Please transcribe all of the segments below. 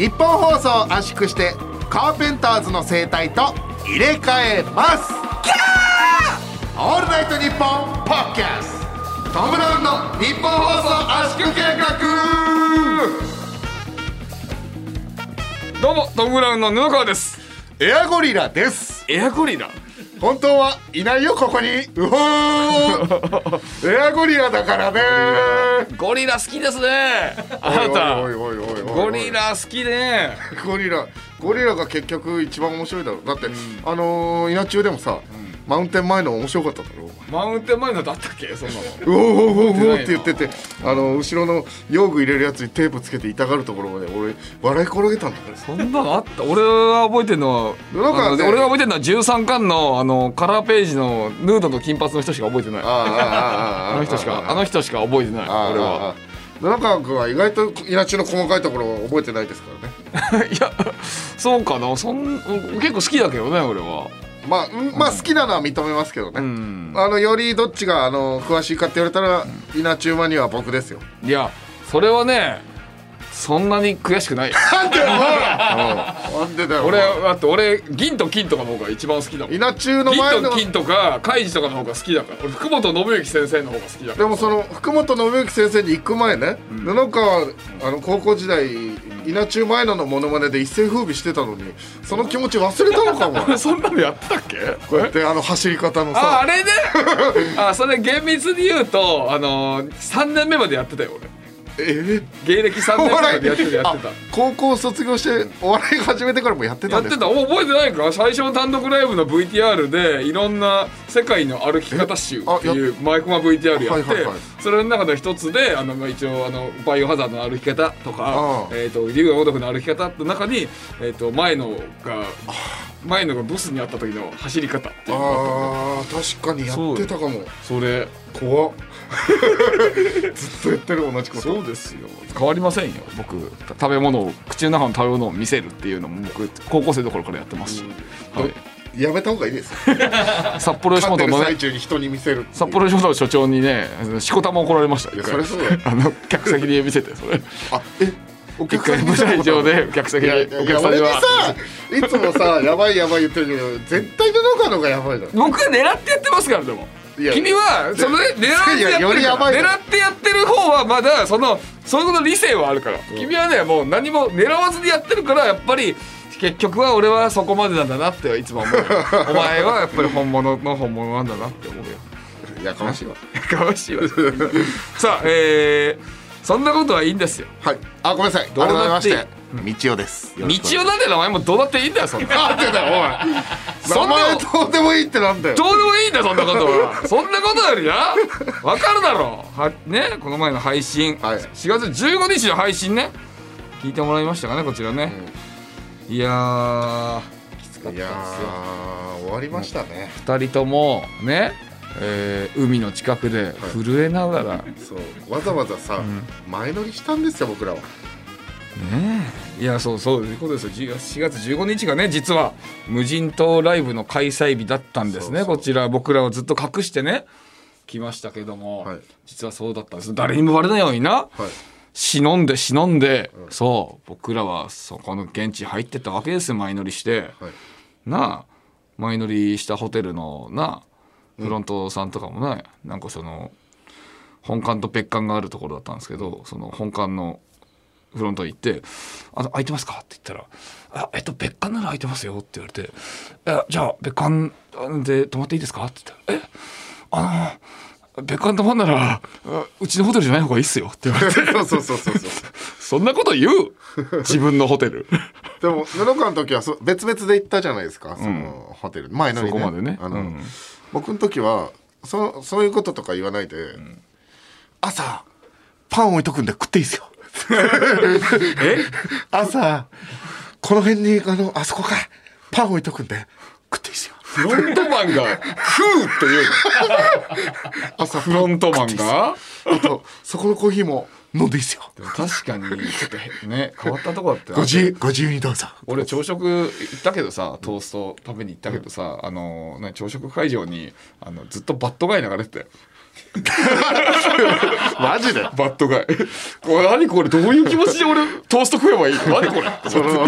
日本放送を圧縮してカーペンターズの生態と入れ替えます。オールナイトニッポンポッキャストム・ブラウンの日本放送圧縮計画。どうもトム・ブラウンの布川です。エアゴリラです。エアゴリラ本当はいないよここに。うほー。エアゴリラだからね。ゴリラ好きですね。あなたゴリラ好きね。ゴリラゴリラが結局一番面白いだろう。だって、あのー、稲中でもさ、マウンテン前の面白かっただろ？マウンテン前のだったっけ？そんなの。うおーおーおーおーって言っててあの後ろの用具入れるやつにテープつけて痛がるところまで俺笑い転げたんだから。そんなのあった？俺は覚えてるのはなんかね俺が覚えてるのは13巻のあのカラーページのヌードの金髪の人しか覚えてない。あああああああの人しかあの人しか覚えてない俺は。布川君は意外と稲中の細かいところを覚えてないですからね。いやそうかな。そん結構好きだけどね俺はまあ、うんまあ好きなのは認めますけどね、うん。あのよりどっちがあの詳しいかって言われたら稲中マニアは僕ですよ。いやそれはねそんなに悔しくないよ。なんでだよなんでだよ俺だって俺銀と金とかの方が一番好きだもん稲中の前の銀と金とかカイジとかの方が好きだから。俺福本信之先生の方が好きだから。でもその福本信之先生に行く前ね、布川あの高校時代稲中前野のモノマネで一世風靡してたのにその気持ち忘れたのかも俺 そんなのやってたっけ？こうやってあの走り方のあさ。あれね。あそれ厳密に言うとあのー、3年目までやってたよ俺え芸歴3年目まお笑いでやってたやってた。あ高校卒業してお笑い始めてからもやってたやってんですか？た。お覚えてないか？最初の単独ライブの VTR でいろんな世界の歩き方集っていうマイクマ VTR やってはいはいはい。それの中の一つであのまあ一応あのバイオハザードの歩き方とあかあえっと竜が如くの歩き方の中にえっと前のが前のがボスにあった時の走り方っていうのがあったんだよ。あー確かにやってたかも。それ怖っ ずっと言ってる同じこと。そうですよ。変わりませんよ。僕食べ物を口の中の食べ物を見せるっていうのも僕高校生の頃からやってますし、はい、やめた方がいいですよ。札幌吉本のね最中に人に見せる札幌吉本の所長にねしこたま怒られました。そりゃそう あの客席で見せてそれ。あえお一客さん回舞台上で客席にお客さんには。さいつもさやばいやばい言ってるけど絶対布川の方がやばいだろ。僕は狙ってやってますからでも君はそれ 狙ってやっていやよりるからやばいだろ狙ってやってる方はまだそのその理性はあるから、君はねもう何も狙わずにやってるからやっぱり結局は俺はそこまでなんだなっていつも思うよ。お前はやっぱり本物の本物なんだなって思うよ。やかましいわ。かわしいわ。さあえー、そんなことはいいんですよ。はい。あごめんなさい。どうなっていい改めまして道夫です。道夫なんて名前もどうだっていいんだよそんな。なんでだよおい。そんな名前どうでもいいってなんだよ。どうでもいいんだよそんなことは。そんなことよりな。わかるだろ。うはねこの前の配信、はい。4月15日の配信ね。聞いてもらいましたかねこちらね、いやー。きつかったですよいやー終わりましたね。2人ともね、えー海の近くで震えながら、そう。わざわざさ前乗りしたんですよ僕らはねえ。いやそうそういうことですよ。10月4月15日がね実は無人島ライブの開催日だったんですね。こちら僕らはずっと隠してね来ましたけども、はい。実はそうだったんです。誰にもバレないようにな、はい。忍んで忍んで、そう。僕らはそこの現地入ってったわけですよ。前乗りして、はい。なあ。前乗りしたホテルのなフロントさんとかもね、なんかその本館と別館があるところだったんですけどその本館のフロント行って「あの空いてますか?」って言ったら「あえっと別館なら空いてますよ」って言われて「いやじゃあ別館で泊まっていいですか?」って言ったら「えあの別館泊まんならあうちのホテルじゃない方がいいっすよ」って言われて。そうそうそうそう そんなこと言う？自分のホテル。でも布川の時はそ別々で行ったじゃないですか。そのホテル。前乗りそこまでね。あの、うん。僕の時はそそういうこととか言わないで、朝パン置いとくんで食っていいですよ え？朝この辺にあのあそこか。らパン置いとくんで。食っていいですよ。フロントマンが「ふう」って言うの。朝フロントマンが？あとそこのコーヒーも飲んでいいですよ。確かにちょっとへね変わったとこだってご自由ご自由にどうぞ。俺朝食行ったけどさトースト食べに行ったけどさ、あのね朝食会場にあのずっと bad guy 流れてたよ マジで？ bad guy。これ何これ？どういう気持ちで俺トースト食えばいい？の何これ？その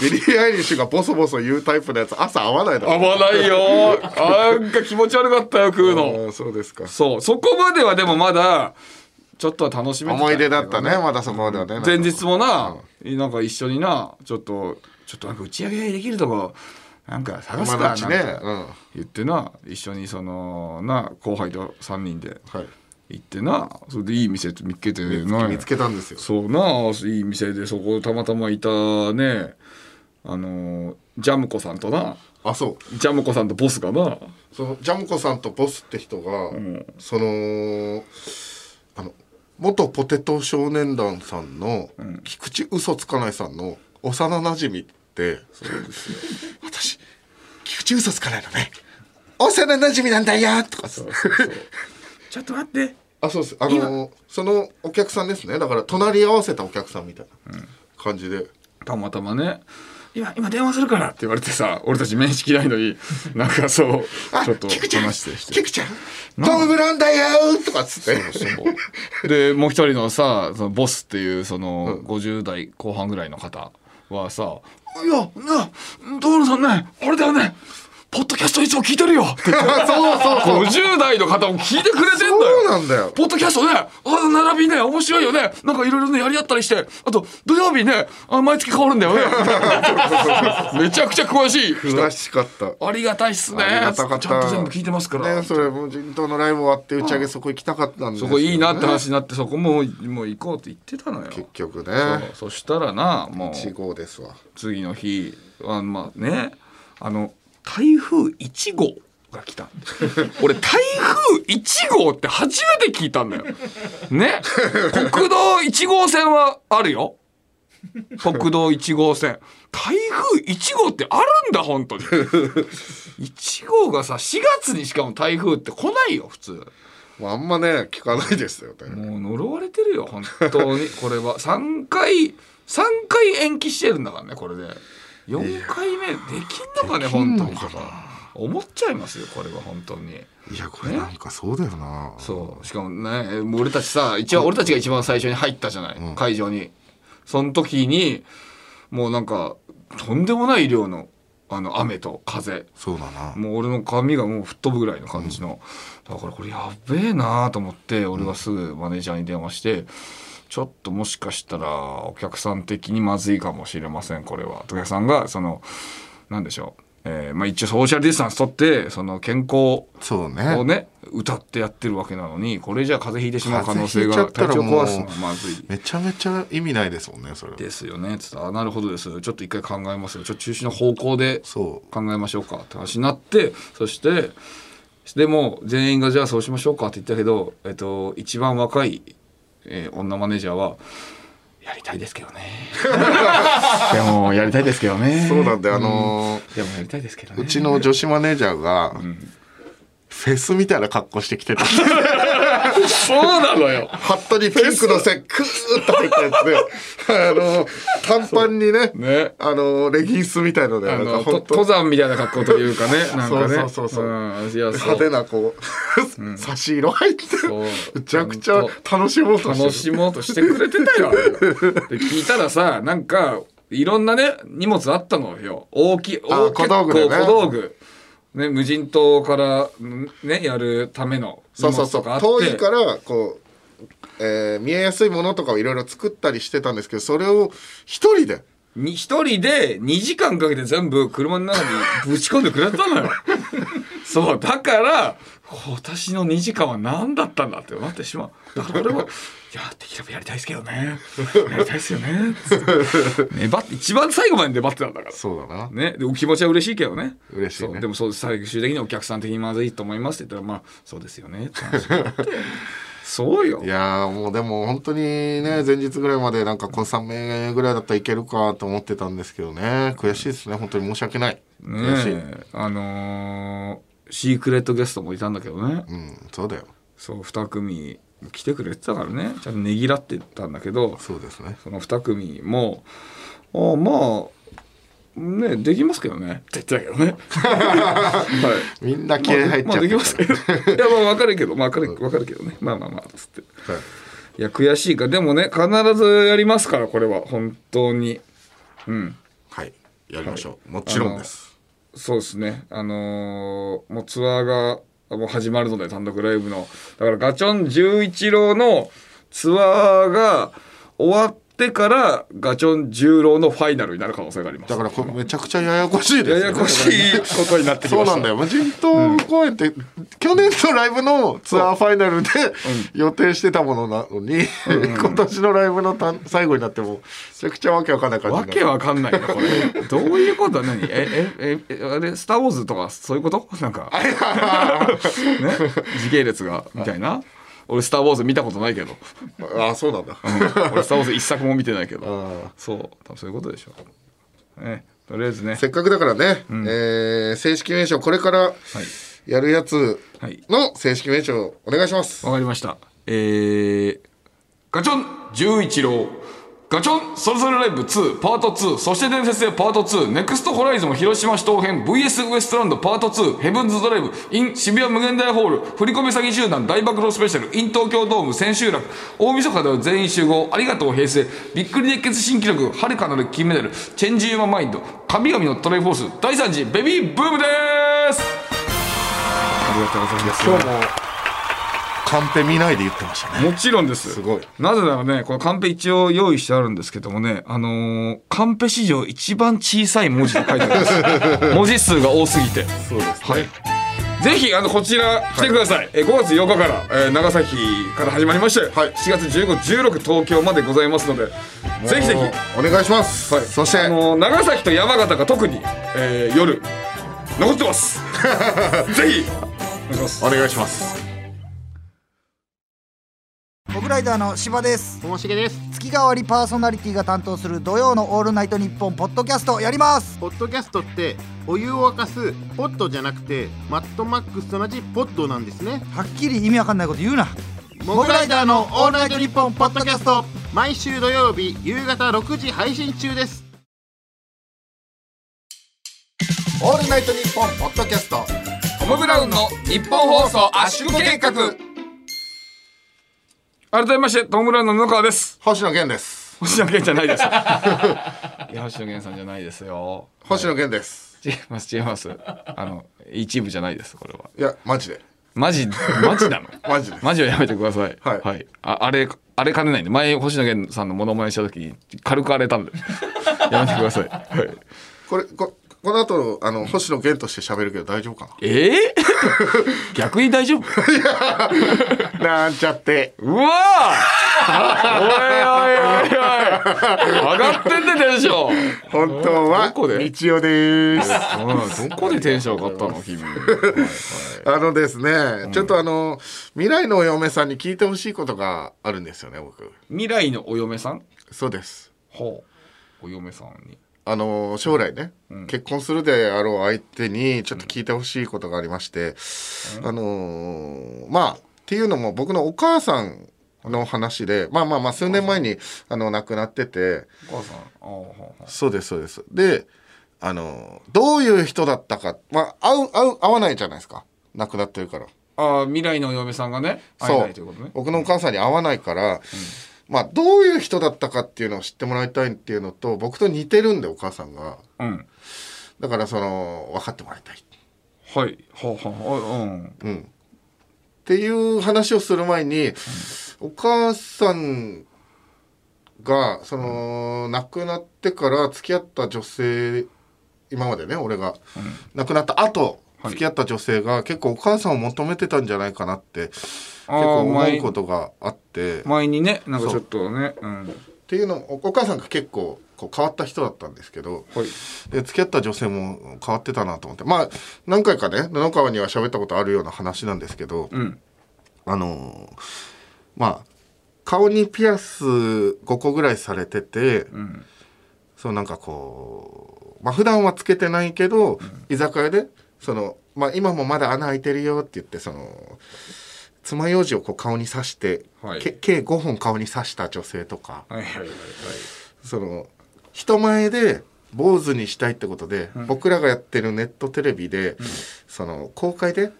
ビリー・アイリッシュがボソボソ言うタイプのやつ朝合わないだろ。合わないよ。なんか気持ち悪かったよ食うあのーそうですか。そう。そこまではでもまだちょっとは楽しめてた思い出だったねまだそこまではね。前日もな、なんか一緒になちょっとちょっとなんか打ち上げできるとこなんか探すかね言ってな一緒にそのな後輩と3人ではい。行ってなそれでいい店見つけてな見つけたんですよ。そうないい店でそこたまたまいたねあのジャムコさんとな。あそう。ジャムコさんとボスがな。そのジャムコさんとボスって人が、そのあの元ポテト少年団さんの、菊池嘘つかないさんの幼なじみって私菊池嘘つかないのね幼なじみなんだよとかそうそうそう。ちょっと待って。あそうです。あのそのお客さんですね。だから隣り合わせたお客さんみたいな感じで、たまたまね。今今電話するから。って言われてさ俺たち面識ないのになんかそうあちょっと菊ちゃん？話して。して菊ちゃん？トム・ブラウンだよとかっつって。そうでもう一人のさそのボスっていうその50代後半ぐらいの方はさ「いやな所さんねあれだよね。ポッドキャストいつも聞いてるよ」って言ってそうそうそう50代の方も聞いてくれてんだよそうなんだよポッドキャストね、あ並びね、面白いよね。なんかいろいろね、やり合ったりして、あと、土曜日ね、あ毎月変わるんだよね。めちゃくちゃ詳しい人。詳しかったありがたいっすね。ありがたかったちゃんと全部聞いてますから。ねそれ無人島のライブ終わって打ち上げそこ行きたかったんですそこいいなって話になって、そこもう、もう行こうって言ってたのよ。結局ねそうそしたらな、もう、1号ですわ次の日、あまあね、あの、台風1号が来た。俺、台風1号って初めて聞いたんだよ。ね？国道1号線はあるよ。国道1号線。台風1号ってあるんだ、本当に。1号がさ、4月にしかも台風って来ないよ、普通。もうあんまね聞かないですよねもう呪われてるよ本当にこれは3回3回延期してるんだからねこれで4回目できんのかね本当に。思っちゃいますよこれは本当に。いやこれなんかそうだよな。そう。しかもね俺たちさ一番俺たちが一番最初に入ったじゃない、会場に。その時にもうなんかとんでもない量のあの雨と風。そうだな。もう俺の髪がもう吹っ飛ぶぐらいの感じの、だからこれやべえなと思って俺はすぐマネージャーに電話して、ちょっともしかしたらお客さん的にまずいかもしれませんこれは。お客さんがそのなんでしょう、えーまあ、一応ソーシャルディスタンス取ってその健康そうね。をね歌ってやってるわけなのにこれじゃ風邪ひいてしまう可能性が体調壊すのはまずい。めちゃめちゃ意味ないですもんねそれ。ですよね。つってあなるほどです。ちょっと一回考えますよ。ちょっと中止の方向でそう。考えましょうか。って話になってそしてでも全員がじゃあそうしましょうかって言ったけど、えっと、一番若い、えー女マネージャーはやりたいですけどね。でもやりたいですけどね。そうなんであのーでもやりたいですけどね。うちの女子マネージャーが、フェスみたいな格好してきてた。そうなのよ。ハットにピンクの線クーッと入ったやつであの短パンにねね。あのレギンスみたいので登山みたいな格好というかね なんかね。そうそうそうそう。ん派手なこう、差し色入ってそう。むちゃくちゃ楽しもうとしてる。楽しもうとしてくれてたよ。で聞いたらさなんかいろんなね荷物あったのよ。大きいあ大小道具でね。小道具、ね、無人島からんねやるための荷そうそうそう遠いからこう、えー見えやすいものとかをいろいろ作ったりしてたんですけどそれを一人で？に一人で2時間かけて全部車の中に ぶち込んでくれたのよ。そうだから私の2時間は何だったんだってなってしまう。だから俺は「いやできればやりたいですけどね。やりたいですよね」粘って。一番最後まで粘ってたんだから。そうだな。ね、でお気持ちは嬉しいけどね。嬉しいね。でもそう最終的にお客さん的にまずいと思いますって言ったらまあそうですよね。って話になって。そうよ。いやーもうでも本当にね前日ぐらいまでなんかこの3名ぐらいだったらいけるかと思ってたんですけどね。悔しいですね。本当に申し訳ない。ね悔しい、えあのーシークレットゲストもいたんだけどね。うんそうだよ。そう2組来てくれてたからね。ちゃんとねぎらってたんだけどそうですね。その2組もああまあねできますけどね。って言ってたけどね。はい。みんな気合入っちゃって。るまあできますけど いやまあ分かるけど。まあ分かる分かるけどね。まあまあまあつって。はい。いや悔しいか。でもね必ずやりますからこれは。本当に。うん。はい。やりましょう。もちろんです。そうですね。あのーもうツアーがもう始まるので単独ライブの。だからガチョン11郎のツアーが終わってからガチョン十郎のファイナルになる可能性があります。だからこれめちゃくちゃややこしいですよね。ややこしいことになってきました。そうなんだよ。無人島公演って、去年のライブのツアーファイナルで予定してたものなのに、今年のライブのた最後になってもめちゃくちゃわけわかんない感じわけわかんないなこれ。どういうこと？何？ええええあれ「スター・ウォーズ」とかそういうこと？なんか。ね？時系列がみたいな俺「スター・ウォーズ」見たことないけど、ああそうなんだ、俺「スター・ウォーズ」一作も見てないけど。あそう。多分そういうことでしょう。ねとりあえずね。せっかくだからね、えー正式名称これからやるやつはい。の正式名称お願いします、わかりました。えー、ガチョン!十一郎ガチョンそれぞれライブ2パート2そして伝説へパート2ネクストホライズン広島市東編 VS ウエストランドパート2ヘブンズドライブ in 渋谷無限大ホール振り込め詐欺集団大暴露スペシャル in 東京ドーム千秋楽大晦日では全員集合ありがとう平成びっくり熱血新記録遥かなる金メダルチェンジユーママインド神々のトレイフォース第3次ベビーブームです。ありがとうございます。今日もカンペ見ないで言ってましたねもちろんです。すごいなぜならね、このカンペ一応用意してあるんですけどもね、あのーカンペ史上一番小さい文字で書いてあります。文字数が多すぎて。そうですはい。ぜひ、あの、こちら来てください。えー5月8日から、えー長崎から始まりまして、はい7月15、16東京までございますので、ぜひぜひ、お願いします、はい、そして、あのー長崎と山形が特に、えー夜、残ってます。ぜひ、お願いします。お願いしますモグライダーの柴です。ともしげです。月替わりパーソナリティが担当する土曜のオールナイトニッポンポッドキャストやります。ポッドキャストってお湯を沸かすポットじゃなくてマットマックスと同じポットなんですね。はっきり意味わかんないこと言うな。モグライダーのオールナイトニッポンポッドキャスト。毎週土曜日夕方6時配信中です。オールナイトニッポンポッドキャスト。トム・ブラウンの日本放送圧縮計画改めましてトム・ブラウンの布川です。星野源です。星野源じゃないです。いや星野源さんじゃないですよ。星野源です。違います違います。あの一部じゃないですこれは。いやマジで。マジマジなの？マジです。マジはやめてください。はい。ああれあれ兼ねないんで。前星野源さんのモノマネした時に軽く荒れたんで。やめてください、はい、これここの後あの星野源として喋るけど大丈夫かええ逆に大丈夫？ななんちゃって。うわー。おいおいおいおい。上がってんねテンション。本当はどこで？日曜です。うんどこでテンション上がったの君。あのですね、ちょっとあの未来のお嫁さんに聞いてほしいことがあるんですよね僕。未来のお嫁さん？そうです。ほう。お嫁さんに。あの将来ね、結婚するであろう相手にちょっと聞いてほしいことがありまして、あのまあっていうのも僕のお母さんの話でまあまあまあ数年前にあの亡くなってて。お母さん。そうですそうです。であのどういう人だったか。まあ合う合う合わないじゃないですか。亡くなってるから。うああ未来のお嫁さんがね会えないということね。僕のお母さんに会わないから、まあどういう人だったかっていうのを知ってもらいたいっていうのと僕と似てるんでお母さんが。うん。だからその分かってもらいたい、はい。はあはあうん。うん、っていう話をする前に、お母さんがその亡くなってから付き合った女性今までね俺が、亡くなった後はい。付き合った女性が結構お母さんを求めてたんじゃないかなって結構思前うことがあって。前にねなんかちょっとねうん。っていうのお母さんが結構こう変わった人だったんですけどはい。で付き合った女性も変わってたなと思って。まあ何回かね布川には喋ったことあるような話なんですけど、うん。あのーまあ顔にピアス5個ぐらいされてて、ん。そうなんかこうまあ普段はつけてないけど、居酒屋でその、まあ、今もまだ穴開いてるよって言ってその爪楊枝をこう顔に刺して、はい。け計5本顔に刺した女性とか。はいはいはいはい。その人前で坊主にしたいってことで、僕らがやってるネットテレビで、その公開で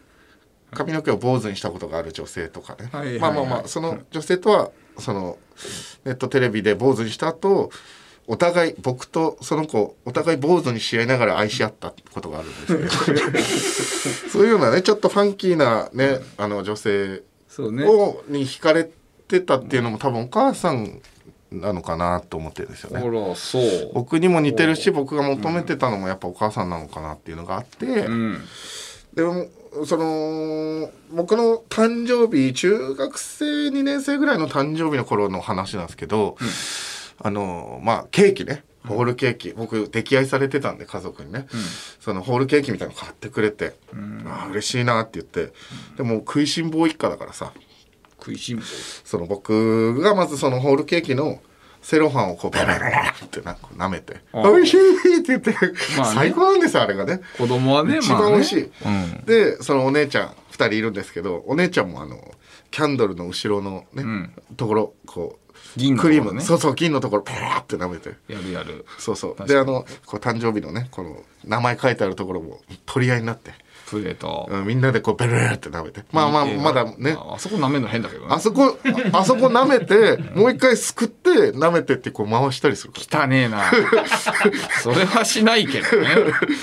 髪の毛を坊主にしたことがある女性とかね、はいはいはい。まあまあまあその女性とはそのネットテレビで坊主にした後お互い僕とその子お互い坊主にし合いながら愛し合ったことがあるんですけど。そういうようなねちょっとファンキーなねあの女性そうね。をに惹かれてたっていうのも多分お母さんなのかなと思ってるんですよね。僕にも似てるし僕が求めてたのもやっぱお母さんなのかなっていうのがあって、うん。でもその僕の誕生日中学生2年生ぐらいの誕生日の頃の話なんですけど、あのまあケーキね。ホールケーキ、僕溺愛されてたんで家族にね、そのホールケーキみたいなの買ってくれて、ああ嬉しいなって言って。でも食いしん坊一家だからさ食いしん坊。その僕がまずそのホールケーキのセロハンをこうバラバラってなんか舐めて「あ美味しい!」って言って、まあね。最高なんですよあれがね。子供はね一番美味しい、まあね。でそのお姉ちゃん2人いるんですけどお姉ちゃんもあのキャンドルの後ろのね、ん。ところこう銀のクリーム、そうそう銀のところパーって舐めて。うんやるやる。そうそう。であのこう誕生日のねこの名前書いてあるところも取り合いになって、プレートうんみんなでこうベルーって舐めて。まあまあえーまだね。ああそこ舐めるの変だけどね。あそこあ あそこ舐めてもう一回すくって舐めてってこう回したりする。汚ねえな。それはしないけどね。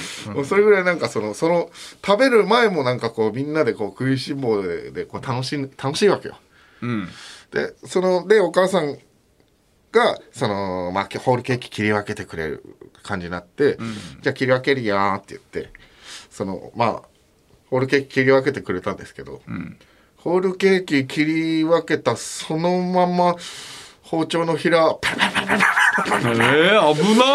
それぐらいなんかそのその食べる前もなんかこうみんなでこう食いしん坊ででこう楽しい楽しいわけよ。うん。でそのでお母さんがその、まあ、ホールケーキ切り分けてくれる感じになって、じゃあ切り分けるよーって言ってそのまあホールケーキ切り分けてくれたんですけど、ホールケーキ切り分けたそのまま包丁のひらパラパラパラパラパラえー、危な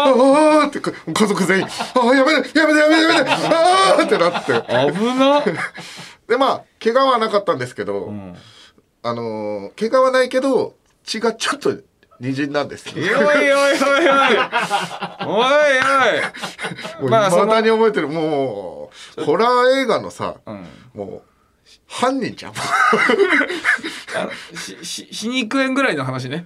あーってか家族全員「ああやめてやめてやめてやめてああ!」ってなって。危なでまあ怪我はなかったんですけど、あのー怪我はないけど血がちょっと滲んだんですよ。おいおいおいおい。おいおい。まあ未だに覚えてる。もうホラー映画のさ、ん。もう犯人じゃん。あしし死に行く円ぐらいの話ね。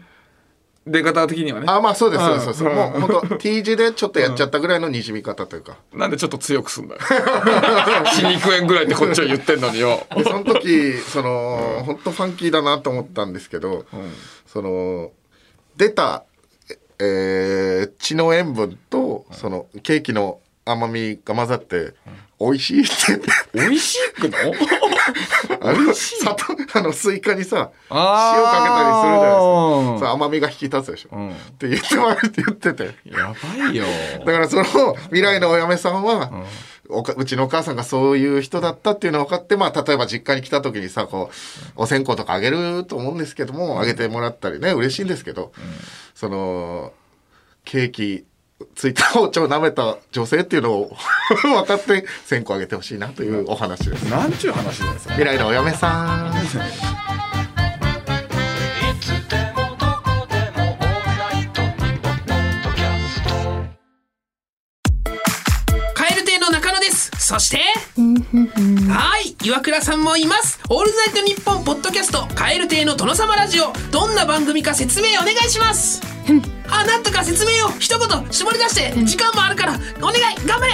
出方的にはね。あまあそうですそうですそうです、うん。もう本当 T 字でちょっとやっちゃったぐらいのにじみ方というか、なんでちょっと強くすんだよ。死に行く円ぐらいってこっちは言ってんのによ。でその時その本当ファンキーだなと思ったんですけど、その出た、えー血の塩分とそのケーキの甘みが混ざって美味しいって。美味しくの？あの砂糖あのスイカにさ塩かけたりするじゃないですか。さ甘みが引き立つでしょ、ん。って言ってもらって言ってて。やばいよ。だからその未来のお嫁さんは、おかうちのお母さんがそういう人だったっていうのが分かって、まあ、例えば実家に来た時にさこうお線香とかあげると思うんですけども、あげてもらったりね嬉しいんですけど、そのケーキついた包丁を舐めた女性っていうのを分かって線香あげてほしいなというお話です。なんちゅう話なんですか？未来のお嫁さんいつでもどこでもオールナイトニッポンポッドキャスト。カエル亭の中野です。そして？はい岩倉さんもいます。オールナイトニッポンポッドキャストカエル亭の殿様ラジオ。どんな番組か説明お願いしますあなんとか説明を一言絞り出して時間もあるからお願い頑張れ。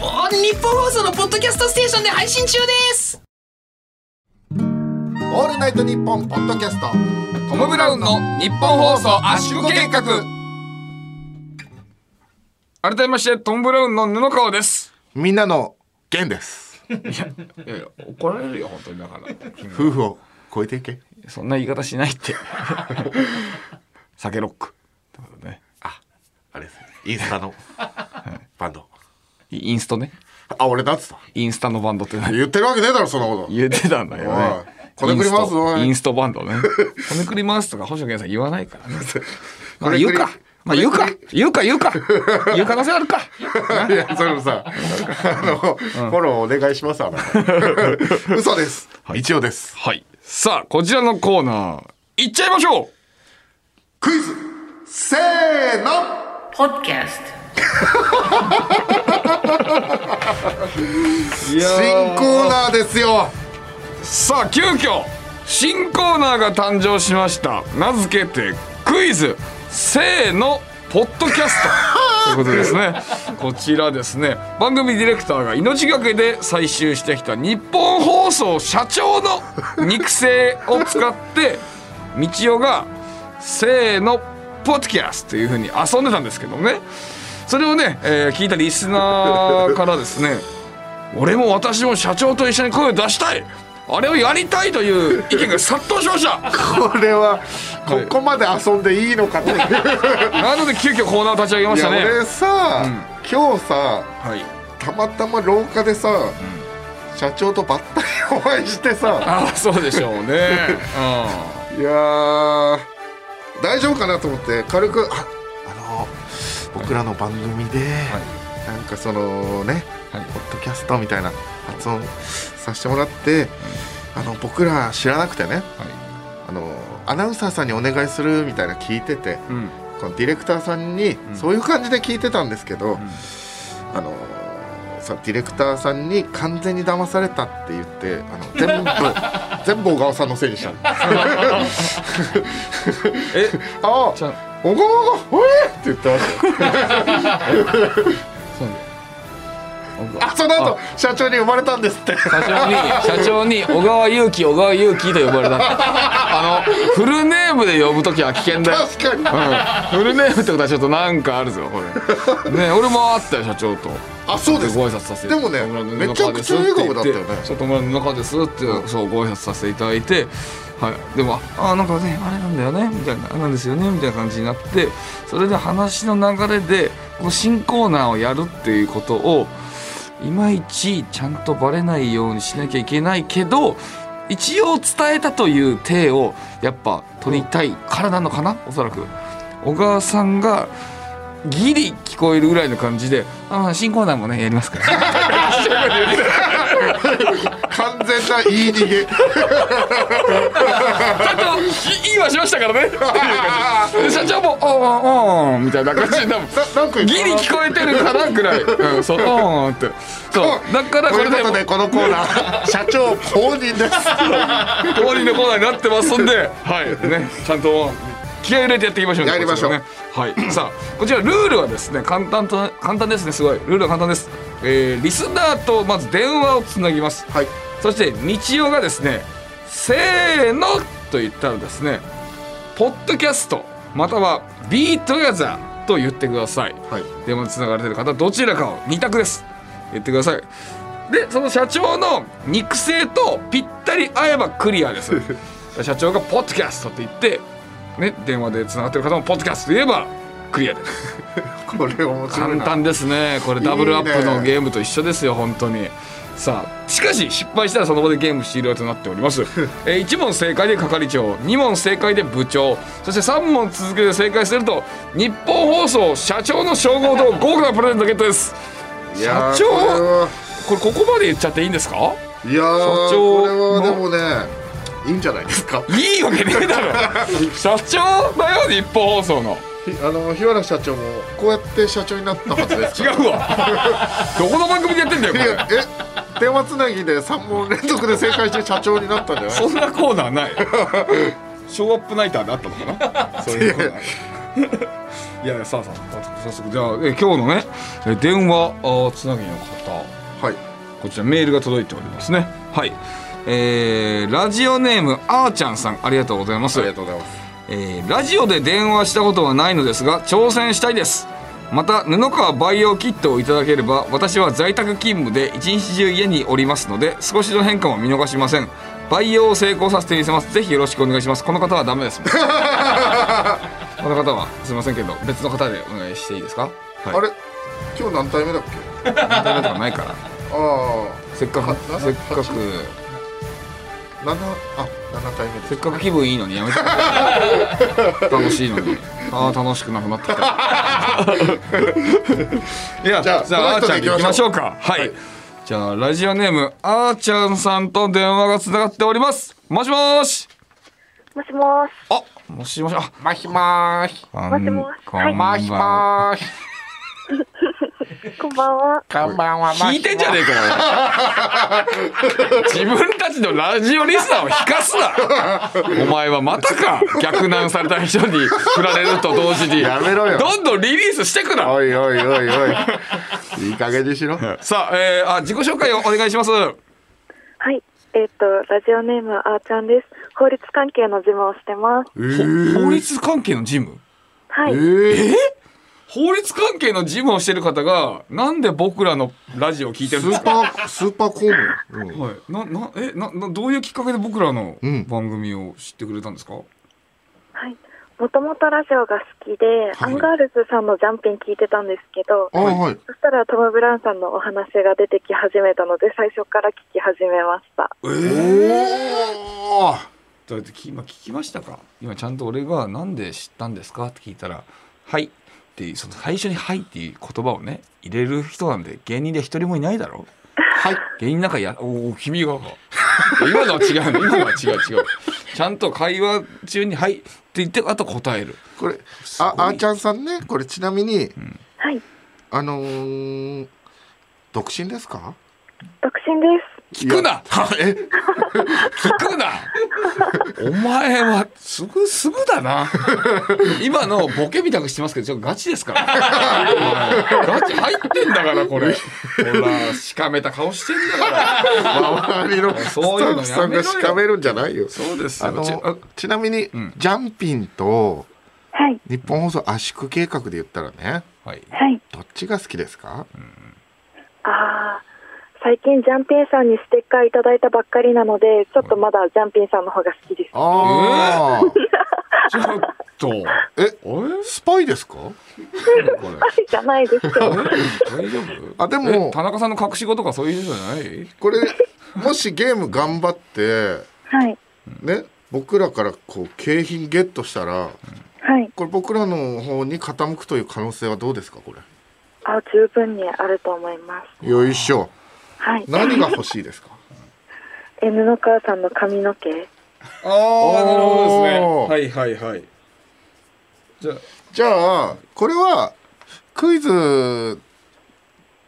お日本放送のポッドキャストステーションで配信中です。オールナイトニッポンポッドキャストトム・ブラウンの日本放送圧縮計画。改めましてトム・ブラウンの布川です。みんなの弦です。いやいや怒られるよ本当にだから。夫婦を超えていけ。そんな言い方しないって。酒ロックあれですね。インスタの。バンド。インストね。あ俺なんつった。インスタのバンドって何言ってるわけねえだろそんなこと。言ってたんだよね。こねくり回すぞおいインスト。インストバンドね。こねくり回すとか星野源さん言わないからね。まあ言うか。まあ言うか。言うか言うか。言う可能性あるか。いやそれもさあの、フォローお願いしますあの 嘘です、一応です。はい。さあこちらのコーナーいっちゃいましょう。クイズ。せーのポッドキャスいや新コーナーですよ。さあ急遽新コーナーが誕生しました。名付けてクイズせーのポッドキャスト。ということですね。こちらですね。番組ディレクターが命がけで採集してきた日本放送社長の肉声を使って道夫が「せーのポッドキャスト」というふうに遊んでたんですけどもね。それをね、えー聞いたリスナーからですね 俺も私も社長と一緒に声を出したい。あれをやりたいという意見が殺到しました。これはここまで遊んでいいのかというい。なので急遽コーナーを立ち上げましたね。や俺さ、今日さはい。たまたま廊下でさ、社長とばったりお会いしてさ。ああそうでしょうね。いやー大丈夫かなと思って軽くああの僕らの番組で、なんかそのね、はい。ポッドキャストみたいな発音させてもらって、あの僕ら知らなくてねはい。あのアナウンサーさんにお願いするみたいな聞いててうん。このディレクターさんにそういう感じで聞いてたんですけど、あのさディレクターさんに完全に騙されたって言ってあの全部 全部小川さんのせいにした。え？あ小川が「おえ？っ!」って言ってましたよ あその後社長に生まれたんですって。社長に社長に小川祐希小川祐希と呼ばれたあのフルネームで呼ぶときは危険だよ。確かに。うん、フルネームってことはちょっとなんかあるぞこれ。ね俺も会ったよ社長と。あそうですご挨拶させて。でもねめちゃくちゃ笑顔だったよねそう戸村布川ですってそうご挨拶させていただいてはい。でもあなんかねあれなんだよねみたいなあなんですよね？みたいな感じになってそれで話の流れでこの新コーナーをやるっていうことをいまいちちゃんとバレないようにしなきゃいけないけど一応伝えたという体をやっぱ取りたいからなのかな？おそらく。小川さんがギリ聞こえるぐらいの感じで「あ新コーナーもねやりますから、完全な言い逃げ。ちゃんといいいはしましたからね。社長も「あああみたいな感じで。ギリ聞こえてるかなぐらい、うん、そう「あーって。そう。だからこれでことでこのコーナー。社長公認です。終わりのコーナーになってますんで、はい、ね、ちゃんと気合い入れてやっていきましょうね。やりましょうね。はい、さあ、こちらルールはですね、簡単と、簡単ですね、すごい、ルールは簡単です。えーリスナーとまず電話をつなぎます。はいそして、道夫がですね、せーのと言ったらですね、ポッドキャスト、または Be together と言ってください。はい電話でつながれてる方どちらかを2択です言ってくださいでその社長の肉声とぴったり合えばクリアです 社長が「ポッドキャスト」って言って、ね、電話でつながってる方も「ポッドキャスト」と言えばクリアです。これ面白いな。簡単ですね。これダブルアップのゲームと一緒ですよ本当に。さあしかし失敗したらその場でゲーム終了となっております、えー、1問正解で係長2問正解で部長。そして3問続けて正解すると日本放送社長の称号と豪華なプレゼントゲットです。社長これは。これここまで言っちゃっていいんですか？いやー社長これはでもねいいんじゃないですか？いいわけねえだろ。社長だよ日本放送の。ひあの日原社長もこうやって社長になったはずです違うわ。どこの番組でやってんだよこれえ電話つなぎで3問連続で正解して社長になったんじゃない？そんなコーナーない。ショーアップナイターであったのかな？そういうコーナーいやいや。さあさあ早速じゃあえ今日のねえ電話あつなぎの方。はい。こちらメールが届いておりますね。はいえー、ラジオネームあーちゃんさんありがとうございます。ありがとうございます。えーラジオで電話したことはないのですが挑戦したいです。また布川培養キットをいただければ私は在宅勤務で一日中家におりますので少しの変化も見逃しません。培養を成功させてみせます。ぜひよろしくお願いします。この方はダメです。この方はすいませんけど別の方でお願いしていいですか、はい、あれ？今日何体目だっけ？問題とかないから。あせっかくあせっかくあ七あ七体目ですせっかく気分いいのにやめて。楽しいのに。ああ楽しくなくなってきた。いやじじゃあゃあじゃああーちゃん行きましょう。か。はい、はい。じゃあラジオネームあーちゃんさんと電話がつながっております。もしもーし。もしもし。あもしもし。あまひまーしもしもし。こんばんは。まひまーし こんばんは。こんばんは。聞いてんじゃねえかよ自分たちのラジオリスナーを引かすな。お前はまたか。逆難された人に振られると同時に。やめろよ。どんどんリリースしてくな。おいおいおいおい。いい加減にしろ。さあ,、えー、あ自己紹介をお願いします。はい。えっ、と、ラジオネームあーちゃんです。法律関係の事務をしてます。ほ法律関係の事務？はい。え法律関係の事務をしてる方がなんで僕らのラジオを聞いてるスーんですか？パースーパー公務。うん。はい、ななえななどういうきっかけで僕らのうん。番組を知ってくれたんですか、はい。もともとラジオが好きで、アンガールズさんのジャンピン聞いてたんですけど、あはい。そしたらトム・ブラウンさんのお話が出てき始めたので、最初から聞き始めました。おー。だってき今聞きましたか？今ちゃんと俺が「なんで知ったんですか?」って聞いたら「はい」っていうその最初に「はい」っていう言葉をね入れる人なんで芸人で一人もいないだろ。はい。芸人なんかやおお君が。今のは違うの今のは違う違う。ちゃんと会話中に「はい」って言ってあと答える。これああーちゃんさんねこれちなみにはい。あのー独身ですか？独身です。聞くな。え？聞くな。お前はすぐすぐだな。今のボケみたくしてますけどちょっとガチですから。ガチ入ってんだからこれ。ほらしかめた顔してんだから。周りのスタそういうのッフさんがしかめるんじゃないよ。そうですあのよちあちなみに、ん。ジャンピンとはい。日本放送圧縮計画で言ったらねはい。はい。どっちが好きですか、ああ。最近ジャンピンさんにステッカーいただいたばっかりなので、ちょっとまだジャンピンさんの方が好きです。ああ、ちょっとえあれ？スパイですか？こじゃないですけど。れ 大丈夫？あでもえ田中さんの隠し子とかそういう人じゃない？これもしゲーム頑張ってはい。ね僕らからこう景品ゲットしたらはい。これ僕らの方に傾くという可能性はどうですかこれ？あ、十分にあると思います。よいしょはい。何が欲しいですか？え布川さんの髪の毛。ああなるほどですね。はいはいはい。じゃあ。じゃあこれはクイズ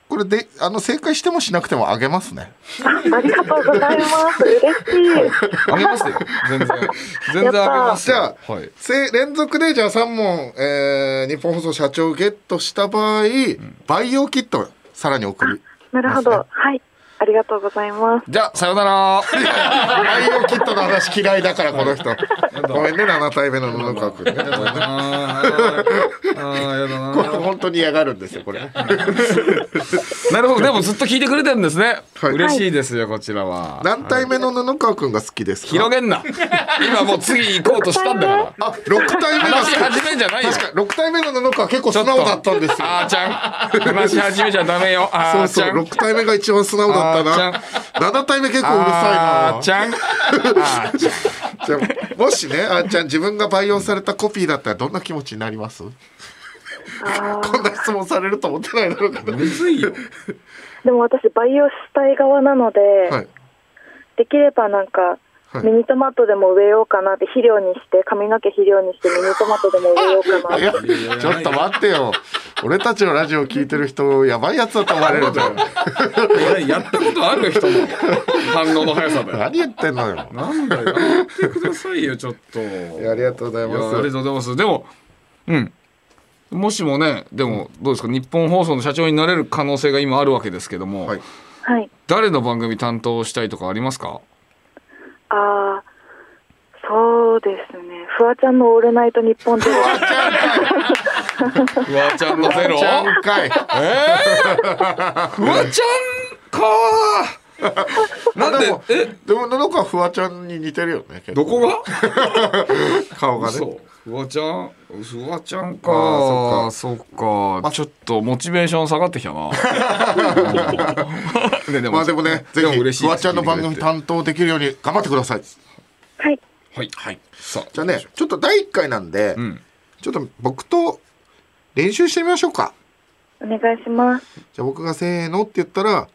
これであの正解してもしなくてもあげますね。あありがとうございます。嬉しい。あげますよ。全然。全然あげますじゃよあ、はい。せ連続でじゃあ3問、えー日本放送社長ゲットした場合、培養キットさらに送る。なるほど。はい。ありがとうございます。じゃあさよなら。培養キットの話嫌いだからこの人。ごめんね7体目の布川君ね。あーやだな。これ本当に嫌がるんですよこれ。なるほど。でもずっと聞いてくれてるんですね、はい。嬉しいですよこちらは。何体目の布川君が好きですか？広げんな。今もう次行こうとしたんだから。あ6体目が好話始めんじゃないよ。確か6体目の布川結構素直だったんですよ。あーちゃん。話し始めちゃダメよ。あそうそうーちゃん。6体目が一番素直だったあな7体目結構うるさいな。あーちゃん。あーちゃん。じゃあもしねあーちゃん自分が培養されたコピーだったらどんな気持ちになります？あこんな質問されると思ってないだろうからむずいよ。ーでも私、培養したい側なので、はい。できればなんか、はい。ミニトマトでも植えようかなって肥料にして、髪の毛肥料にしてミニトマトでも植えようかないや。ちょっと待ってよ俺たちのラジオ聞いてる人やばいやつだと思われるじゃん。やったことある人の反応の速さだよ何言ってんのよ。なんだよ。やってくださいよちょっと。ありがとうございいやありがますとうございます。でもうん。もしもねでもどうですか？日本放送の社長になれる可能性が今あるわけですけども、はい。はい。誰の番組担当したいとかありますか？ああ、そうですね。フワちゃんのオールナイトニッポンでは、フワちゃんのゼロ？ちゃんえー、フワちゃんかー。なんで？え？でも布川フワちゃんに似てるよねどこが？顔がね。そうフワちゃん？フワちゃんかあーそっかちょっとモチベーション下がってきたな。ででまあでもねぜひ嬉しいです。フワちゃんの番組担当できるように頑張ってください。はい。はい。はい。さあじゃあねちょっと第1回なんで、うん。ちょっと僕と練習してみましょうか。お願いします。じゃあ僕がせーのって言ったら、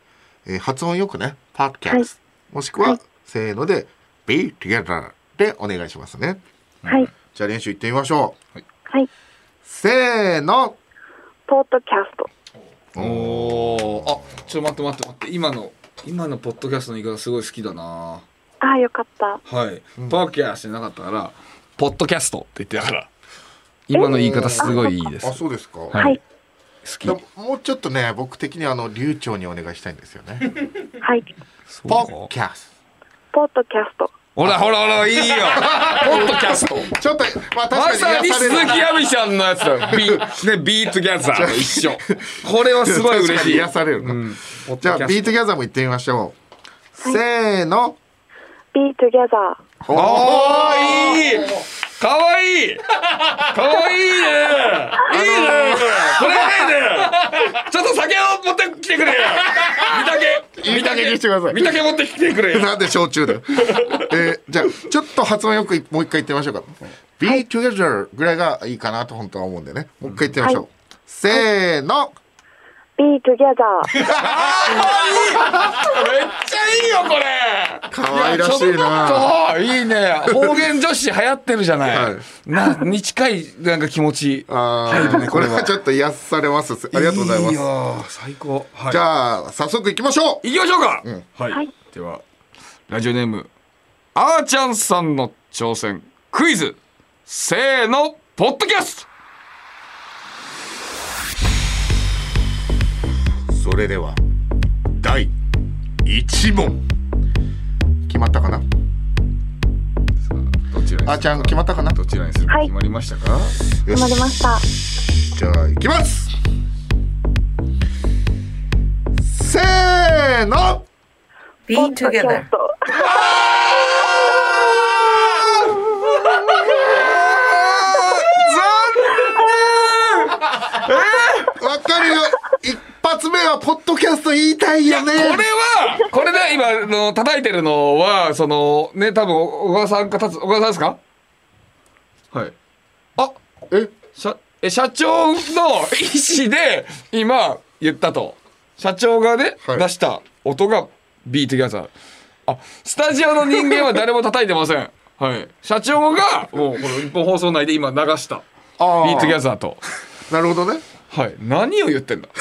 えー発音よくね、パッキャス、もしくは、はい。せーので、be together でお願いしますね。はい。じゃあ練習行ってみましょう。はい。せーの、ポッドキャスト。おおあちょっと待って待って待って。今の今のポッドキャストの言い方すごい好きだなああ、よかった。はい、ポッキャストじゃなかったからポッドキャストって言ってたから今の言い方すごいいいです、あそうですか、はい。はい。好き。でももうちょっとね僕的にあの流暢にお願いしたいんですよね。はい。ポか。ッキャスポッドキャスト。ほらほらほらいいよ。ポッドキャスト。トちょっとまあま確かさにに癒される。鈴木亜美ちゃんのやつだ。よビ,、ね、ビートギャザーと一緒。これはすごい嬉しい。癒されるな、うん。じゃあビートギャャザーも行ってみましょう、せーの Be together. おーいいかわいいかわいいねいいねこれいいねちょっと酒を持ってきてくれよ見たけいい加減にしてください見たけ持ってきてくれよなんで焼酎だよ。えー、じゃあ、ちょっと発音よくもう一回言ってみましょうか。be together ぐらいがいいかなと本当は思うんでね。もう一回言ってみましょう。せーの。Be together. めっちゃいいよこれ。可愛らしいな。いいね。方言女子流行ってるじゃない、はい。なに近いなんか気持ち。あ入るねーこれはちょっと癒されます。ありがとうございます。いよ最高、はい、じゃあ、早速行きましょう。行きましょうか、はい、はい。ではラジオネームあーちゃんさんの挑戦クイズ。せーのポッドキャストそれでは、第1問。決まったかな？どちらにするか。あーちゃん決まったかな？どちらにするかはい。決まりましたか、よ決まりました。じゃあ、行きます。せーの！Be together. スト。わかるよ一発目はポッドキャスト言いたいよね。これはこれで今あの叩いてるのはそのね多分小川さんか立つ小川さんですか？はい。あえ？社え社長の意思で今言ったと。社長がね、はい。出した音が Be together。あスタジオの人間は誰も叩いてません。はい。社長がもうこのニッポン放送内で今流した。あ Be together と。なるほどね。はい。何を言ってんだ？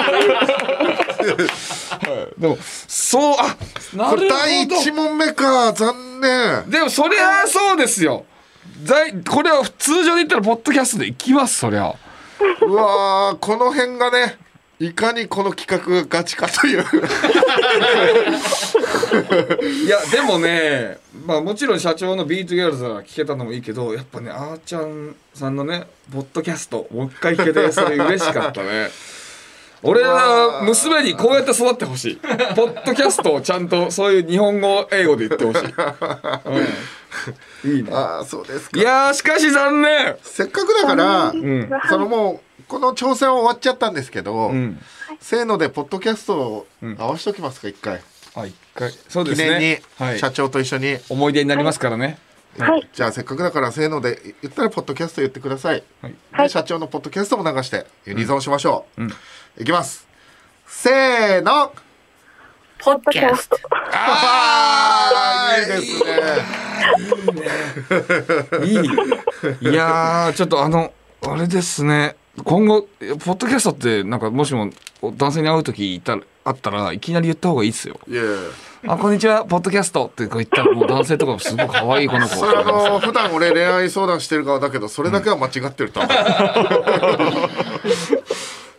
はい、でもそうあこれ第1問目か。残念。でもそりゃそうですよ。在これは通常で言ったらポッドキャストでいきますそりゃ。うわーこの辺がねいかにこの企画がガチかという。いやでもねまあもちろん社長の Be together は聞けたのもいいけどやっぱねあーちゃんさんのねポッドキャストもう一回聞けてそれ嬉しかったね俺は娘にこうやって育ってほしい。ポッドキャストをちゃんとそういう日本語英語で言ってほしい、うん、いいねああそうですか。いやーしかし残念。せっかくだから、ん。そのもうこの挑戦は終わっちゃったんですけど、うん。せーのでポッドキャストを合わせておきますか一回。あ一回。そうで記すね。念にはい。社長と一緒に、思い出になりますからね。はい。じゃあせっかくだからせーので言ったらポッドキャスト言ってください、はい。で社長のポッドキャストも流してユニゾンしましょう、うんいきます。せーの。ポッドキャスト。あーいいですね。いいいやーちょっとあのあれですね。今後ポッドキャストってなんかもしも男性に会う時いたらあったらいきなり言った方がいいですよ。いやいや「あこんにちは。ポッドキャスト」ってこう言ったらもう男性とかもすごい可愛いこの子それあの普段俺恋愛相談してる側だけどそれだけは間違ってると思う、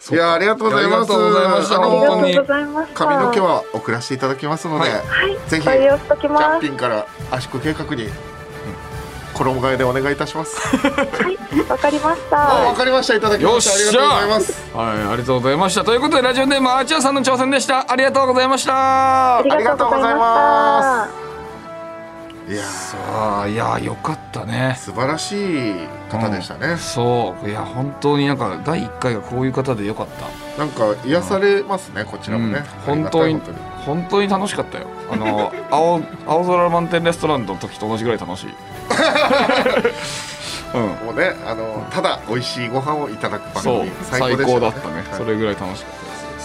いますありがとうございましたあありがとのうございました。髪の毛は送らせていただきますので、はいぜひご利用しときジャますンピ。ンから圧縮計画に衣替えでお願いいたします。はい。わかりました。あわかりましたいただきましたありがとうございます。はいありがとうございましたということでラジオネームあーちゃんさんの挑戦でしたありがとうございましたありがとうございまいやあーいやーよかったね。素晴らしい方でしたね。そう。いや本当になんか第1回がこういう方でよかった。なんか癒されますねこちらもね。うん、本当に本当に楽しかったよ。あの 青青空満点レストランの時と同じぐらい楽しい。うん。もうねあのただ美味しいご飯をいただく番組。最最高でした高だったね、はい。それぐらい楽しかった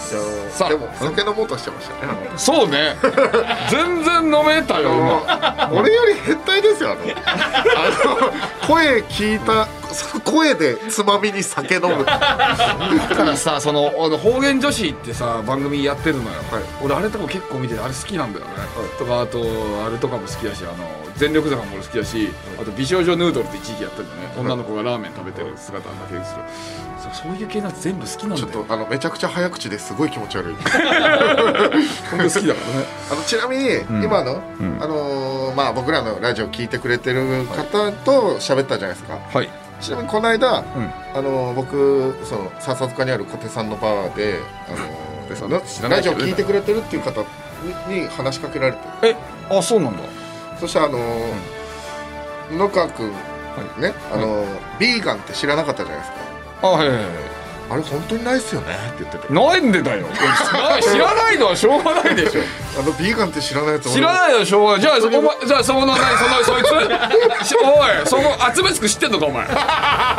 さあ。あでも酒飲もうとしてましたね。そうね。全然飲めたよ俺より変態ですよあの。声聞いた声でつまみに酒飲む。だからさその方言女子ってさ番組やってるのよ、俺あれとか結構見ててあれ好きなんだよね、とかあとあれとかも好きだしあの全力坂も俺好きだし、あと美少女ヌードルって一時期やってるのね、女の子がラーメン食べてる姿だけでする、そういう系のやつ全部好きなんだちよょっとあのめちゃくちゃ早口ですごい気持ち悪い。本当好きだからね。あのちなみに、今の、あのーまあ僕らのラジオ聞いてくれてる方と喋ったじゃないですか、はい。ちなみにこの間、ん。あのー僕その笹塚にある小手さんのバーで、あのーラジオ聞いてくれてるっていう方にに話しかけられて。えあそうなんだ。そしたらあのー野川君ね、あのービーガンって知らなかったじゃないですかあはいはいはい。あれ本当にないっすよね？って言ってて。なんでだよ。な知らないのはしょうがないでしょ。あのビーガンって知らないやつ知らないよしょうがない。じゃあお前じゃあそこの何そのそいつ？しおいそこ厚別区知ってんのかお前。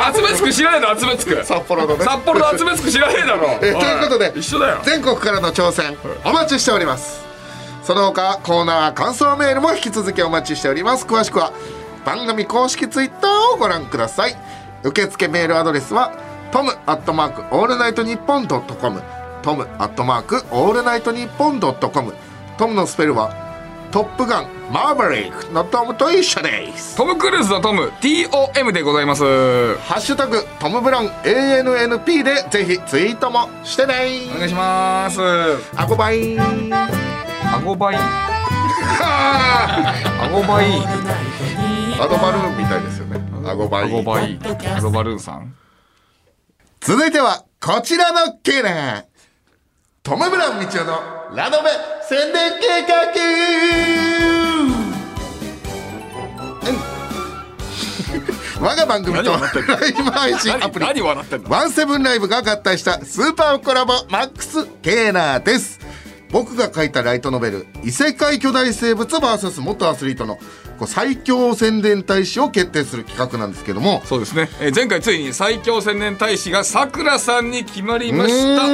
厚別区知らないの厚別区札幌のね。札幌の厚別区知らねえだろ。えということでお一緒だよ。全国からの挑戦お待ちしております。その他コーナー感想メールも引き続きお待ちしております。詳しくは番組公式ツイッターをご覧ください。受付メールアドレスはトムアットマークオールナイトニッポンドットコム。トムアットマークオールナイトニッポンドットコム。トムのスペルはトップガンマーヴェリックのトムと一緒です。トム・クルーズのトム TOM でございます。ハッシュタグトムブラウン ANNP でぜひツイートもしてね。お願いします。あごばいアゴバイ。アゴバイ。アドバルーンみたいですよね。アゴバイ。アゴバイ。アゴバルーンさん続いてはこちらのコーナー。トム・ブラウン道夫のラノベ宣伝計画。我が番組とライブ配信アプリ。ワンセブンライブが合体したスーパーコラボマックスコーナーです。僕が書いたライトノベル異世界巨大生物 VS 元アスリートのこう最強宣伝大使を決定する企画なんですけども。そうですね、えー前回ついに最強宣伝大使がさくらさんに決まりました。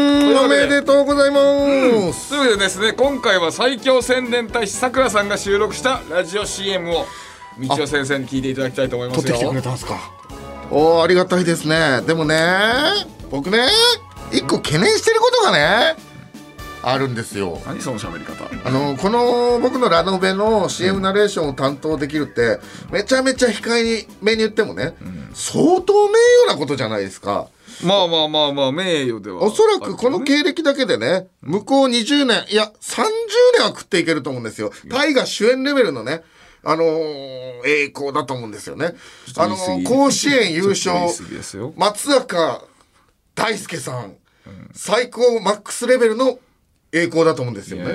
おめでとうございます、というわけでですね今回は最強宣伝大使さくらさんが収録したラジオ CM を道夫先生に聞いていただきたいと思いますよ。てきてくれたんですか？おーありがたいですね。でもね僕ね一個懸念してることがねあるんですよ。何その喋り方。あのこの僕のラノベの CM ナレーションを担当できるってめちゃめちゃ控えめに言ってもね、相当名誉なことじゃないですか。まあまあまあまあ名誉では。おそらくこの経歴だけでね向こう20年いや30年は食っていけると思うんですよ。大河主演レベルのねあのー栄光だと思うんですよね。あのー甲子園優勝松坂大輔さん、最高マックスレベルの栄光だと思うんですよね、え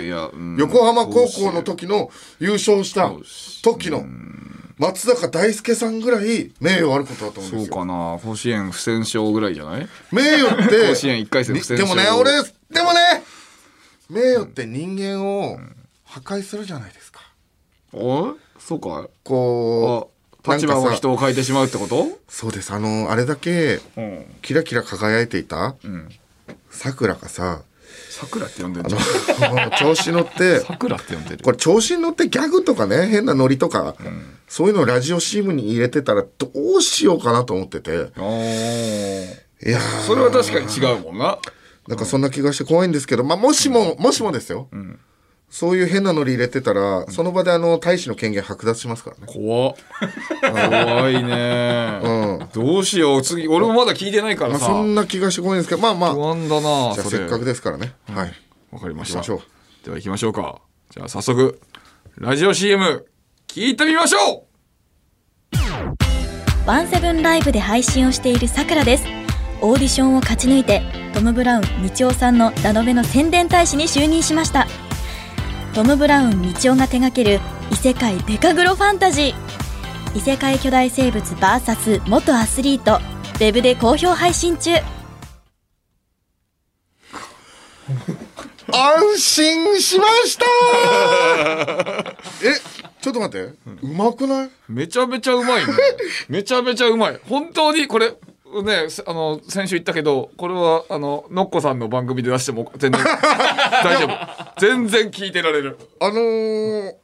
ーいや、うん。横浜高校の時の優勝した時の松坂大輔さんぐらい名誉あることだと思うんですよ。そうかな。甲子園不戦勝ぐらいじゃない？名誉って甲子園一回戦不戦でも勝ね俺でもね名誉って人間を破壊するじゃないですか。おそうかこうあ立場なんかさを人を変えてしまうってこと？そうです。あのあれだけうん。キラキラ輝いていたん。さくらがささくらって呼んでるの 調子乗ってさくらって呼んでる。これ調子に乗ってギャグとかね変なノリとか、そういうのをラジオ CM に入れてたらどうしようかなと思ってて。いやー。それは確かに違うもんな。なんかそんな気がして怖いんですけど、まあ、もしも、もしもですよ、そういう変なノリ入れてたら、その場であの大使の権限剥奪しますからね。怖っ。怖いね、うん。どうしよう。次俺もまだ聞いてないからまあ、さ、そんな気がして怖いんですけど、まあまあ、不安だな。じゃあせっかくですからね。はい。わかりました。行きましょう。では行きましょうか。じゃあ早速ラジオ CM 聞いてみましょワンセブンライブで配信をしているさくらです。オーディションを勝ち抜いてトム・ブラウン道夫さんのラノベの宣伝大使に就任しましたトム・ブラウン道夫が手掛ける異世界デカグロファンタジー。異世界巨大生物 VS 元アスリート。ウェブで好評配信中。安心しました。え、ちょっと待って。うまくない？うめちゃめちゃうまいね。めちゃめちゃうまい。本当にこれねせあの先週言ったけどこれはあののっこさんの番組で出しても全然 大丈夫。全然聞いてられる。あのー、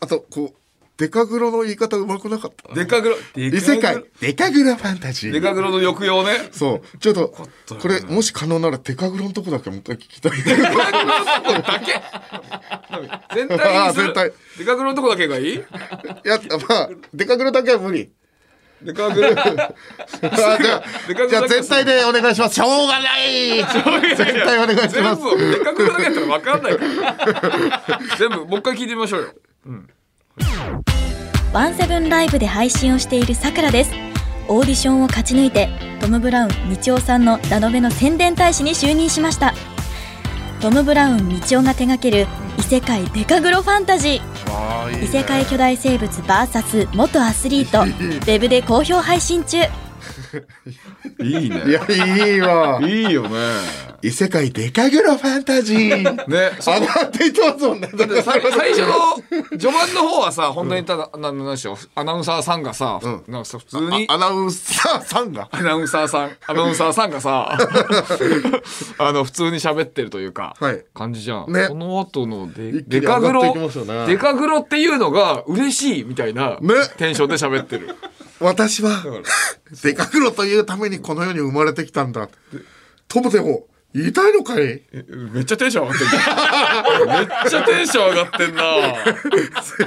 あと、こう、デカグロの言い方うまくなかった？デカグロデ異世界。デカグロファンタジー。デカグロの抑揚ね。そう。ちょっとこれもし可能ならデカグロのとこだけもう一回聞きたい。デカグロのとこだけ？全体にする。全体。デカグロのとこだけがいい？いやまあデカグロだけは無理デカグロあじゃあ絶対でお願いします。しょうがない。絶対お願いします。全部をデカグロだけやったら分かんないから。全部もう一回聞いてみましょうよ。ワンセブンライブで配信をしているさくらです。オーディションを勝ち抜いてトム・ブラウン道夫さんのラノベの宣伝大使に就任しましたトム・ブラウン道夫が手掛ける異世界デカグロファンタジー。異世界巨大生物 VS 元アスリート。ウェブで好評配信中いいね。いやいいわ。いいよね。異世界デカグロファンタジー。ね。上がっていってますもんねだってさ最初の序盤の方はさ本当にただ、なんなんでしょうアナウンサーさんがさ、なんかさ普通にあアナウンサーさんが？アナウンサーさんアナウンサーさんがさ あの普通に喋ってるというか、はい。感じじゃん、ね。その後のデデカグロね。デカグロっていうのが嬉しいみたいなね。テンションで喋ってる、私はデカグロというためにこの世に生まれてきたんだ。トムでも言いたいのかい？めっちゃテンション上がってんなめっちゃテンション上がってんな。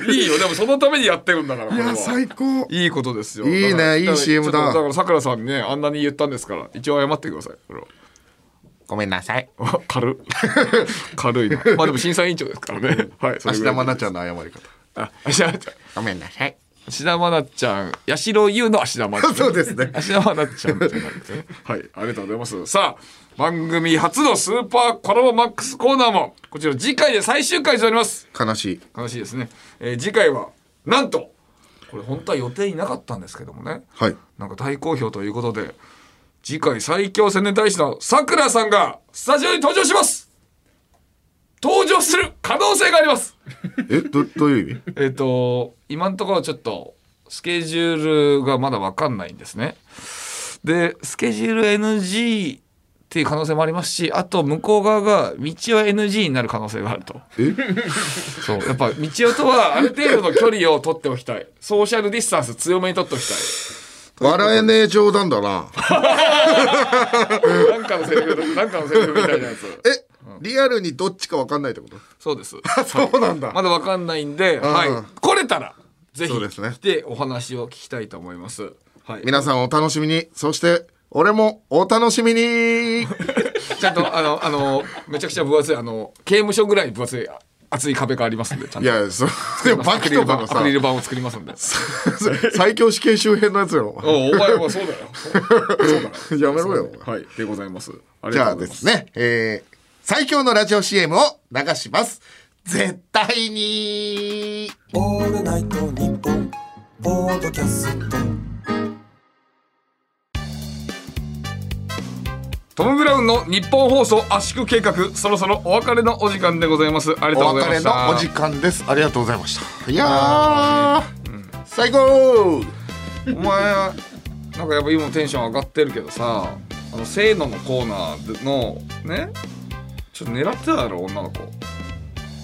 いいよ。でもそのためにやってるんだからいや最高。いいことですよ。いいねいい CM だ。だからさくらさんにねあんなに言ったんですから一応謝ってください。ごめんなさい。あ 軽っ。軽いな。まあでも審査委員長ですからね。はい。それ芦ぐらい。田愛菜ちゃんの謝り方。あ芦田愛菜ちゃん。ごめんなさい芦田愛菜ちゃん、八代優の芦田愛菜ちゃん。そうですね芦田愛菜ちゃんじゃなくて？ね。はい。ありがとうございます。さあ、番組初のスーパーコラボマックスコーナーも、こちら次回で最終回となります。悲しい悲しいですね。えー次回は、なんと、これ本当は予定になかったんですけどもね。はいなんか大好評ということで、次回最強宣伝大使のさくらさんがスタジオに登場します登場する可能性がありますえどどういう意味？えっと、今のところちょっとスケジュールがまだわかんないんですね。で、スケジュール NG っていう可能性もありますし、あと向こう側が道は NG になる可能性があると。え？そう。やっぱ道夫とはある程度の距離を取っておきたい。ソーシャルディスタンス強めに取っておきたい。笑えねえ冗談だななんかのセリフ、なんかのセリフみたいなやつ。え？リアルにどっちか分かんないってこと？そうです。そうなんだまだわかんないんで、はい。来れたら、ぜひそうですね来てお話を聞きたいと思います。はい。皆さんお楽しみにそして俺もお楽しみに ちゃんと、あの、あの、めちゃくちゃ分厚い、あの、刑務所ぐらい分厚い、厚い壁がありますんで、ちゃんと。いやそでもバキとかのさアクリル板を作りますんで。最強死刑周辺のやつよおお前はそうだよ。そうだよ。やめろよはい。でございます。じゃあ。ですね、えー、最強のラジオ CM を流します。絶対にオールナイトニッポンポードキャストトム・ブラウンの日本放送圧縮計画、そろそろお別れのお時間でございます。ありがとおうございま別れした。のお時間です。ありがとうございました。いやー、最高お前なんかやっぱ今テンション上がってるけどさあのせーののコーナーのねちょっと狙ってただろ女の子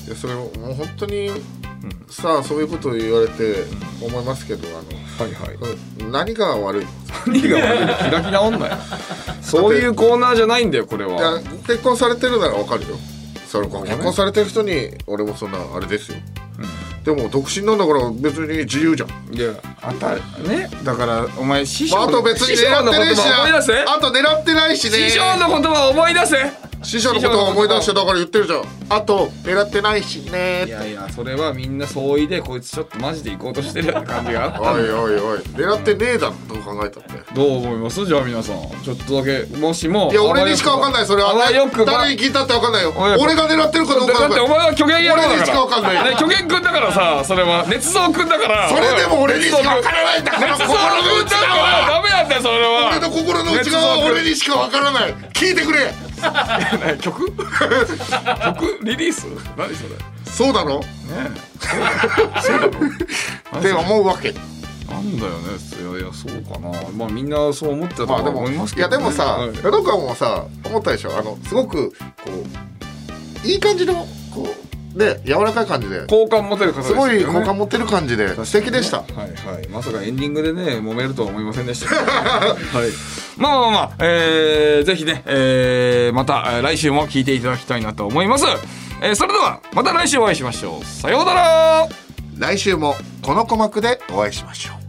いやそれもう本当に、さあそういうことを言われて思いますけど、あはいはい。の何が悪い何が悪いの？開き直んなよそういうコーナーじゃないんだよこれいやはご結婚されてるならわかるよ。それご結婚されてる人に俺もそんなあれですよ、でも独身なんだから別に自由じゃん。いやあたね。だからお前師匠まあ、あと別に狙ってな。いしあと狙ってないしね。師匠の言葉思い出せ師匠のことを思い出してだから言ってるじゃん。あと狙ってないしね。いやいやそれはみんな相違でこいつちょっとマジで行こうとしてるような感じがあったおいおいおい。狙ってねえだろどう考えたって。どう思います？じゃあ皆さんちょっとだけもしもいや俺にしかわかんないそれ。はあわよくば誰に聞いたってわかんないよ。俺が狙ってるかどうかだってお前は虚言野郎だ俺にしかわかんないね虚言くんだからさそれは。捏造くんだから。それでも俺にしかわからない。んだから。捏造くんだからダメなんだよそれは。俺の心の内側は俺にしかわからない。聞いてくれ。ね曲？曲？リリース？何それ？そうだろ？って思うわけ。なんだよね。いやいやそうかな。まあみんなそう思ってたとは思いますいけどね、やでもさはい。ヤドカもさ思ったでしょ？あのすごくこういい感じのこで柔らかい感じで。好感持てる方ですすごい好感持ってる感じで素敵でした。はいはい。まさかエンディングでね揉めるとは思いませんでした。はい。まあまあまあ、えー、ぜひね、えー、またえー来週も聞いていただきたいなと思います、えー、それではまた来週お会いしましょう。さようなら。来週もこの鼓膜でお会いしましょう